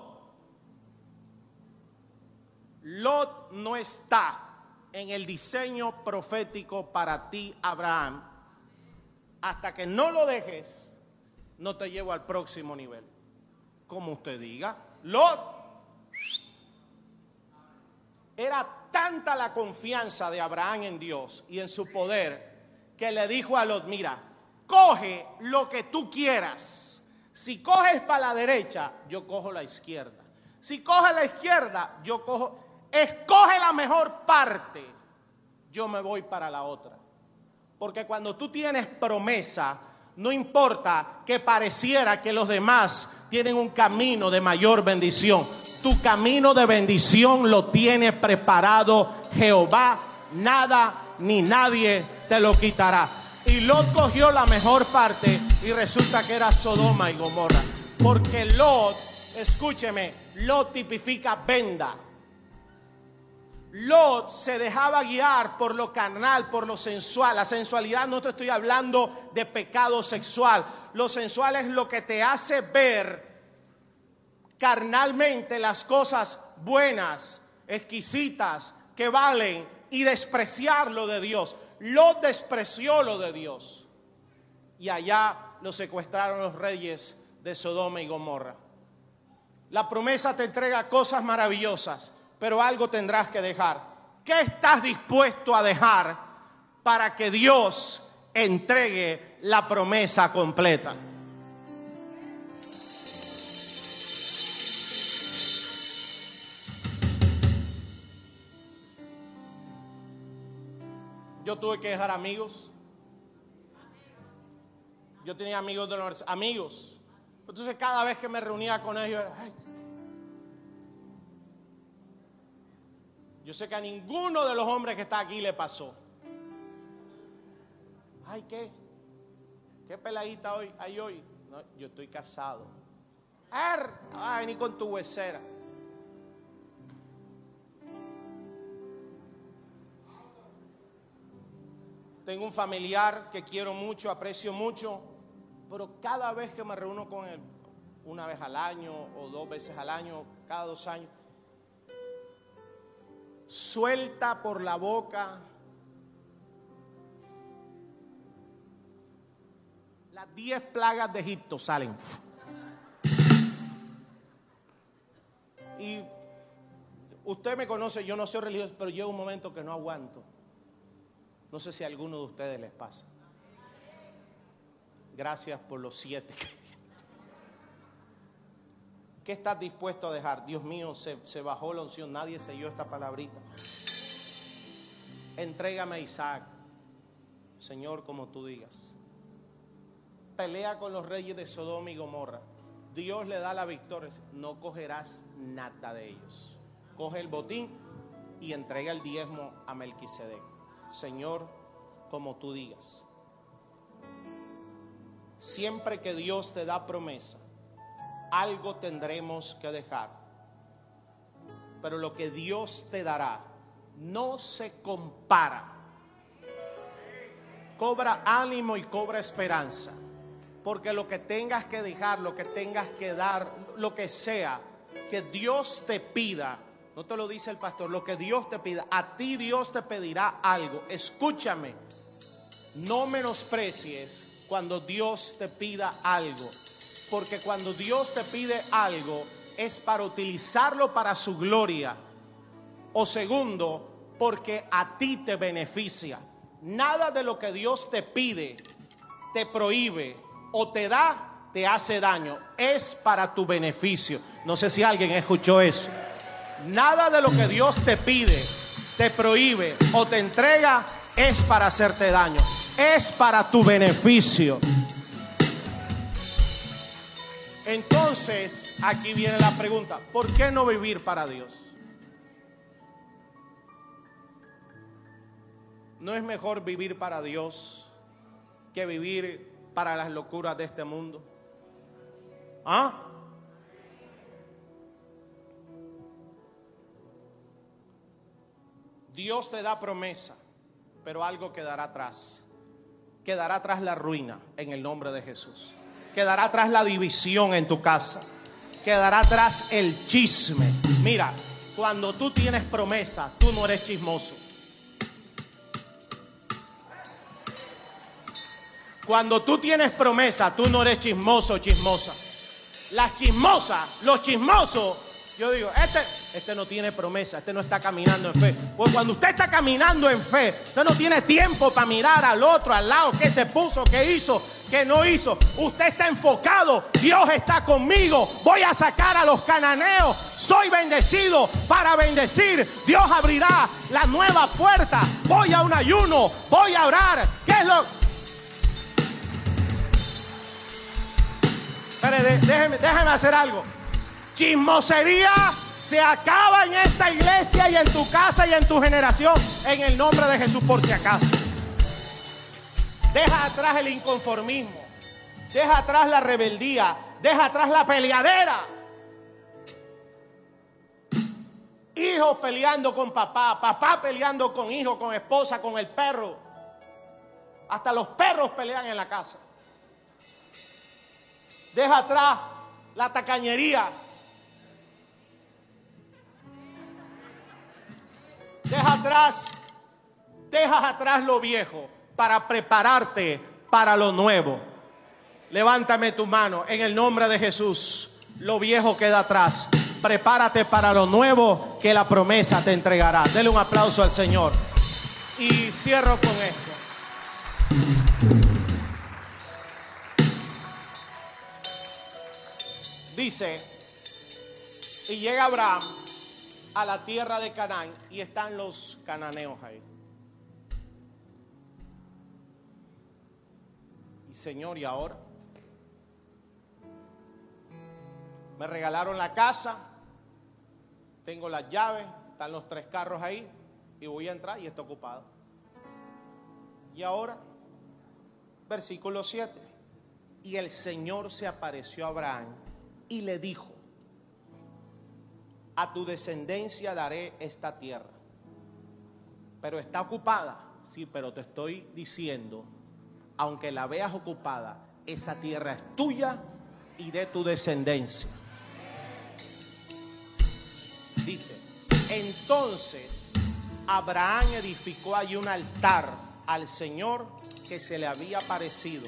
Lot no está en el diseño profético para ti, Abraham. Hasta que no lo dejes, no te llevo al próximo nivel. Como usted diga, Lot era tanta la confianza de Abraham en Dios y en su poder que le dijo a Lot, mira, coge lo que tú quieras. Si coges para la derecha, yo cojo la izquierda. Si coges la izquierda, yo cojo escoge la mejor parte, yo me voy para la otra. Porque cuando tú tienes promesa, no importa que pareciera que los demás tienen un camino de mayor bendición. Tu camino de bendición lo tiene preparado Jehová. Nada ni nadie te lo quitará. Y Lot cogió la mejor parte y resulta que era Sodoma y Gomorra. Porque Lot escúcheme, lo tipifica venda. Lot se dejaba guiar por lo carnal, por lo sensual. La sensualidad no te estoy hablando de pecado sexual. Lo sensual es lo que te hace ver carnalmente las cosas buenas, exquisitas, que valen y despreciar lo de Dios. Lot despreció lo de Dios. Y allá lo secuestraron los reyes de Sodoma y Gomorra. La promesa te entrega cosas maravillosas pero algo tendrás que dejar. ¿Qué estás dispuesto a dejar para que Dios entregue la promesa completa? Yo tuve que dejar amigos. Yo tenía amigos de los amigos. Entonces cada vez que me reunía con ellos, era, Yo sé que a ninguno de los hombres que está aquí le pasó. Ay, ¿qué? ¿Qué peladita hoy hay hoy? No, yo estoy casado. Ay, ni con tu huesera. Tengo un familiar que quiero mucho, aprecio mucho, pero cada vez que me reúno con él, una vez al año o dos veces al año, cada dos años, suelta por la boca las diez plagas de Egipto salen. Y usted me conoce, yo no soy religioso, pero llega un momento que no aguanto. No sé si a alguno de ustedes les pasa. Gracias por los siete. ¿Qué estás dispuesto a dejar? Dios mío, se, bajó la unción, nadie selló esta palabrita. Entrégame a Isaac, Señor, como tú digas. Pelea con los reyes de Sodoma y Gomorra. Dios le da la victoria. No cogerás nada de ellos. Coge el botín y entrega el diezmo a Melquisedec. Señor, como tú digas. Siempre que Dios te da promesa, algo tendremos que dejar. Pero lo que Dios te dará no se compara. Cobra ánimo y cobra esperanza. Porque lo que tengas que dejar, lo que tengas que dar, lo que sea, que Dios te pida, no te lo dice el pastor, lo que Dios te pida, a ti Dios te pedirá algo. Escúchame, no menosprecies cuando Dios te pida algo porque cuando Dios te pide algo es para utilizarlo para su gloria. O segundo, porque a ti te beneficia. Nada de lo que Dios te pide, te prohíbe o te da, te hace daño. Es para tu beneficio. No sé si alguien escuchó eso. Nada de lo que Dios te pide, te prohíbe o te entrega es para hacerte daño. Es para tu beneficio. Entonces, aquí viene la pregunta, ¿por qué no vivir para Dios? ¿No es mejor vivir para Dios que vivir para las locuras de este mundo? ¿Ah? Dios te da promesa, pero algo quedará atrás. Quedará atrás la ruina en el nombre de Jesús. Quedará atrás la división en tu casa. Quedará atrás el chisme. Mira, cuando tú tienes promesa, tú no eres chismoso. Cuando tú tienes promesa, tú no eres chismoso, chismosa. Las chismosas, los chismosos, yo digo, este, este no tiene promesa, este no está caminando en fe. Pues cuando usted está caminando en fe, usted no tiene tiempo para mirar al otro, al lado, qué se puso, qué hizo, qué no hizo. Usted está enfocado, Dios está conmigo, voy a sacar a los cananeos, soy bendecido para bendecir. Dios abrirá la nueva puerta, voy a un ayuno, voy a orar. ¿Qué es lo? Déjeme, déjeme hacer algo. Chismosería se acaba en esta iglesia y en tu casa y en tu generación en el nombre de Jesús por si acaso. Deja atrás el inconformismo. Deja atrás la rebeldía. Deja atrás la peleadera. hijos peleando con papá, papá peleando con hijo, con esposa, con el perro. Hasta los perros pelean en la casa. Deja atrás la tacañería. Deja atrás, dejas atrás lo viejo para prepararte para lo nuevo. Levántame tu mano en el nombre de Jesús. Lo viejo queda atrás. Prepárate para lo nuevo que la promesa te entregará. Dele un aplauso al Señor. Y cierro con esto. Dice, y llega Abraham a la tierra de Canaán y están los cananeos ahí. Y Señor, ¿y ahora? Me regalaron la casa, tengo las llaves, están los tres carros ahí y voy a entrar y está ocupado. Y ahora, versículo 7. Y el Señor se apareció a Abraham y le dijo, a tu descendencia daré esta tierra. Pero está ocupada, sí, pero te estoy diciendo, aunque la veas ocupada, esa tierra es tuya y de tu descendencia. Dice, entonces Abraham edificó allí un altar al Señor que se le había parecido.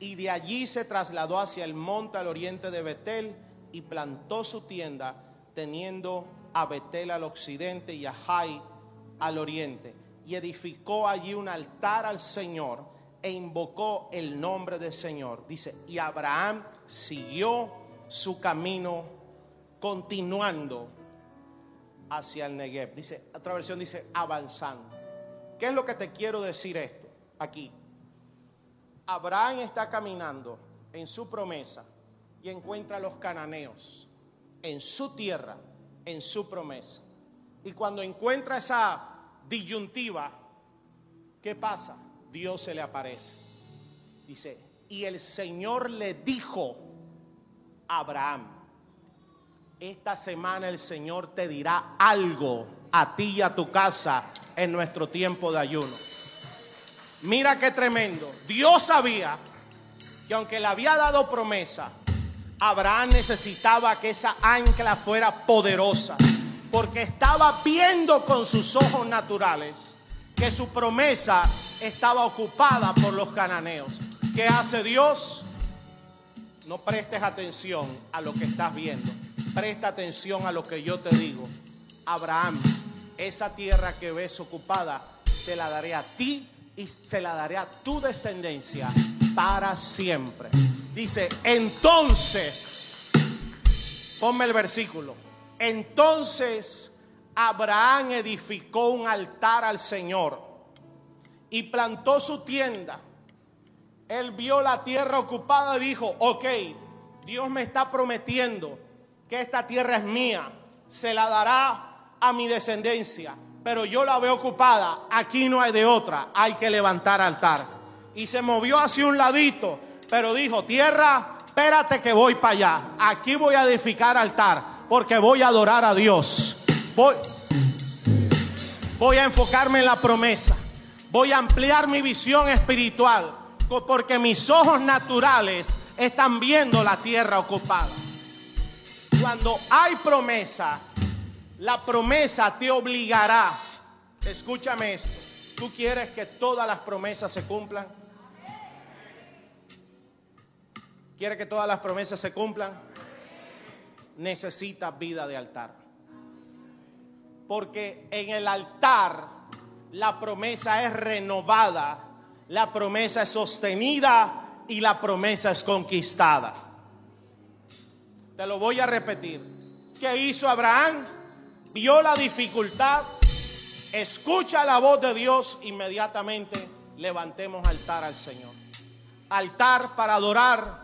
Y de allí se trasladó hacia el monte al oriente de Betel y plantó su tienda teniendo a Betel al occidente y a Jai al oriente. Y edificó allí un altar al Señor e invocó el nombre del Señor. Dice, y Abraham siguió su camino continuando hacia el Negev. Dice, otra versión dice, avanzando. ¿Qué es lo que te quiero decir esto aquí? Abraham está caminando en su promesa y encuentra a los cananeos en su tierra, en su promesa. Y cuando encuentra esa disyuntiva, ¿qué pasa? Dios se le aparece. Dice, y el Señor le dijo a Abraham, esta semana el Señor te dirá algo a ti y a tu casa en nuestro tiempo de ayuno. Mira qué tremendo. Dios sabía que aunque le había dado promesa, Abraham necesitaba que esa ancla fuera poderosa, porque estaba viendo con sus ojos naturales que su promesa estaba ocupada por los cananeos. ¿Qué hace Dios? No prestes atención a lo que estás viendo. Presta atención a lo que yo te digo. Abraham, esa tierra que ves ocupada, te la daré a ti y se la daré a tu descendencia para siempre. Dice, entonces, ponme el versículo, entonces Abraham edificó un altar al Señor y plantó su tienda. Él vio la tierra ocupada y dijo, ok, Dios me está prometiendo que esta tierra es mía, se la dará a mi descendencia, pero yo la veo ocupada, aquí no hay de otra, hay que levantar altar. Y se movió hacia un ladito pero dijo, tierra, espérate que voy para allá. Aquí voy a edificar altar porque voy a adorar a Dios. Voy, voy a enfocarme en la promesa. Voy a ampliar mi visión espiritual porque mis ojos naturales están viendo la tierra ocupada. Cuando hay promesa, la promesa te obligará. Escúchame esto. ¿Tú quieres que todas las promesas se cumplan? ¿Quiere que todas las promesas se cumplan? Necesita vida de altar. Porque en el altar la promesa es renovada, la promesa es sostenida y la promesa es conquistada. Te lo voy a repetir. ¿Qué hizo Abraham? Vio la dificultad, escucha la voz de Dios, inmediatamente levantemos altar al Señor. Altar para adorar,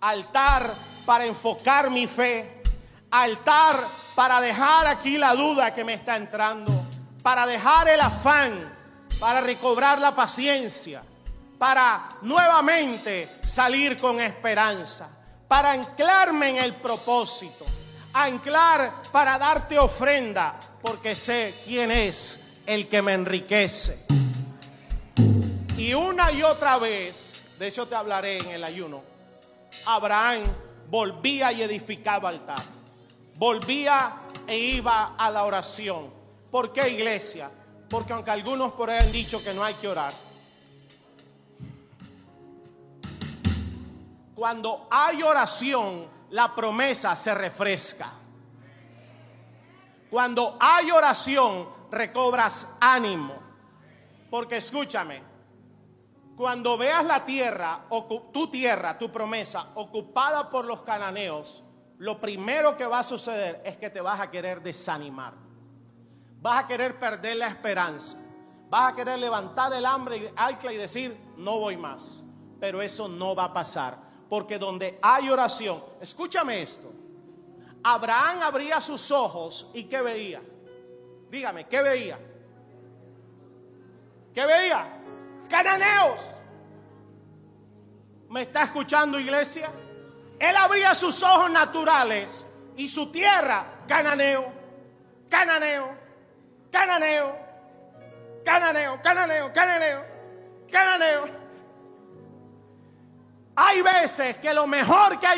altar para enfocar mi fe, altar para dejar aquí la duda que me está entrando, para dejar el afán, para recobrar la paciencia, para nuevamente salir con esperanza, para anclarme en el propósito, anclar para darte ofrenda, porque sé quién es el que me enriquece. Y una y otra vez, de eso te hablaré en el ayuno, Abraham volvía y edificaba altar. Volvía e iba a la oración. ¿Por qué iglesia? Porque aunque algunos por ahí han dicho que no hay que orar, cuando hay oración, la promesa se refresca. Cuando hay oración, recobras ánimo. Porque escúchame, cuando veas la tierra, tu tierra, tu promesa, ocupada por los cananeos, lo primero que va a suceder es que te vas a querer desanimar. Vas a querer perder la esperanza. Vas a querer levantar el hambre y decir, no voy más. Pero eso no va a pasar porque donde hay oración, escúchame esto, Abraham abría sus ojos y ¿qué veía? Dígame, ¿qué veía? ¿Qué veía? Cananeos. ¿Me está escuchando iglesia? Él abría sus ojos naturales y su tierra, cananeo, cananeo, cananeo, cananeo, cananeo, cananeo, cananeo. Hay veces que lo mejor que hay